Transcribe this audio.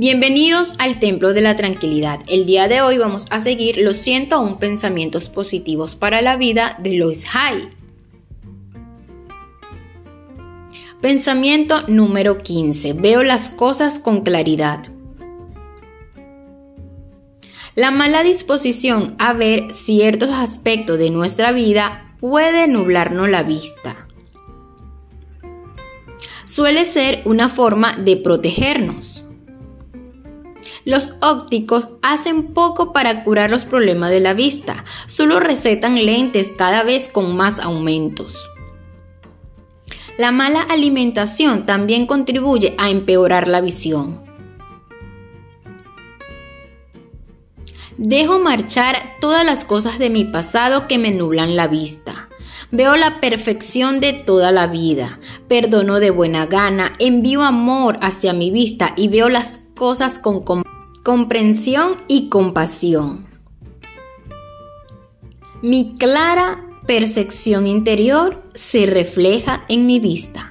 Bienvenidos al Templo de la Tranquilidad. El día de hoy vamos a seguir los 101 pensamientos positivos para la vida de Lois Hay. Pensamiento número 15. Veo las cosas con claridad. La mala disposición a ver ciertos aspectos de nuestra vida puede nublarnos la vista. Suele ser una forma de protegernos los ópticos hacen poco para curar los problemas de la vista, solo recetan lentes cada vez con más aumentos. La mala alimentación también contribuye a empeorar la visión. Dejo marchar todas las cosas de mi pasado que me nublan la vista. Veo la perfección de toda la vida. Perdono de buena gana, envío amor hacia mi vista y veo las cosas con comprensión y compasión. Mi clara percepción interior se refleja en mi vista.